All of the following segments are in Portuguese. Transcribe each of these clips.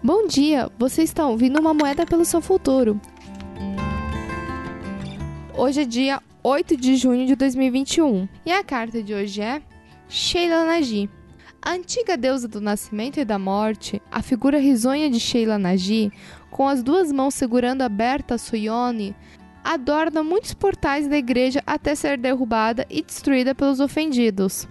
Bom dia, você está ouvindo uma moeda pelo seu futuro. Hoje é dia 8 de junho de 2021 e a carta de hoje é Sheila Nagi. A antiga deusa do nascimento e da morte, a figura risonha de Sheila Nagi, com as duas mãos segurando aberta sua yoni, adorna muitos portais da igreja até ser derrubada e destruída pelos ofendidos.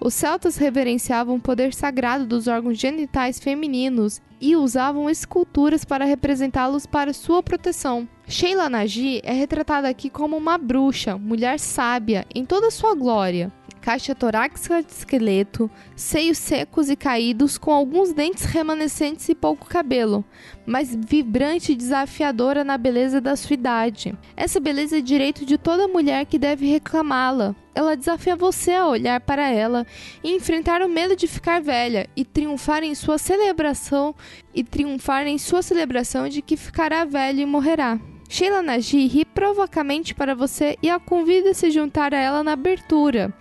Os celtas reverenciavam o poder sagrado dos órgãos genitais femininos e usavam esculturas para representá-los para sua proteção. Sheila Nagi é retratada aqui como uma bruxa, mulher sábia, em toda sua glória. Caixa torácica de esqueleto, seios secos e caídos, com alguns dentes remanescentes e pouco cabelo, mas vibrante e desafiadora na beleza da sua idade. Essa beleza é direito de toda mulher que deve reclamá-la. Ela desafia você a olhar para ela e enfrentar o medo de ficar velha e triunfar em sua celebração e triunfar em sua celebração de que ficará velha e morrerá. Sheila Nagi ri provocamente para você e a convida a se juntar a ela na abertura.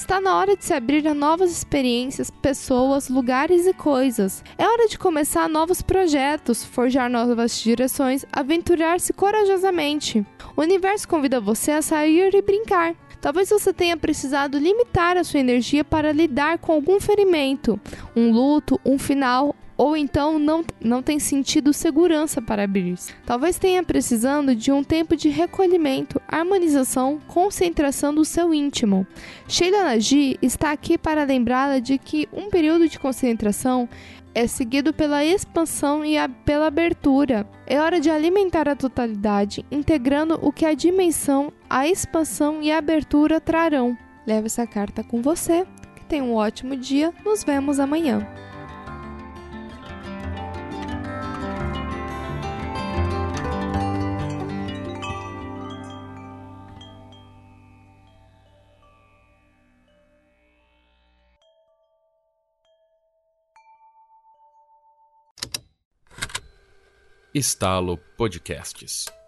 Está na hora de se abrir a novas experiências, pessoas, lugares e coisas. É hora de começar novos projetos, forjar novas direções, aventurar-se corajosamente. O universo convida você a sair e brincar. Talvez você tenha precisado limitar a sua energia para lidar com algum ferimento, um luto, um final ou então não, não tem sentido segurança para abrir-se. Talvez tenha precisando de um tempo de recolhimento, harmonização, concentração do seu íntimo. Sheila Nagi está aqui para lembrá-la de que um período de concentração é seguido pela expansão e pela abertura. É hora de alimentar a totalidade, integrando o que a dimensão, a expansão e a abertura trarão. Leve essa carta com você. Que tenha um ótimo dia. Nos vemos amanhã. Estalo Podcasts.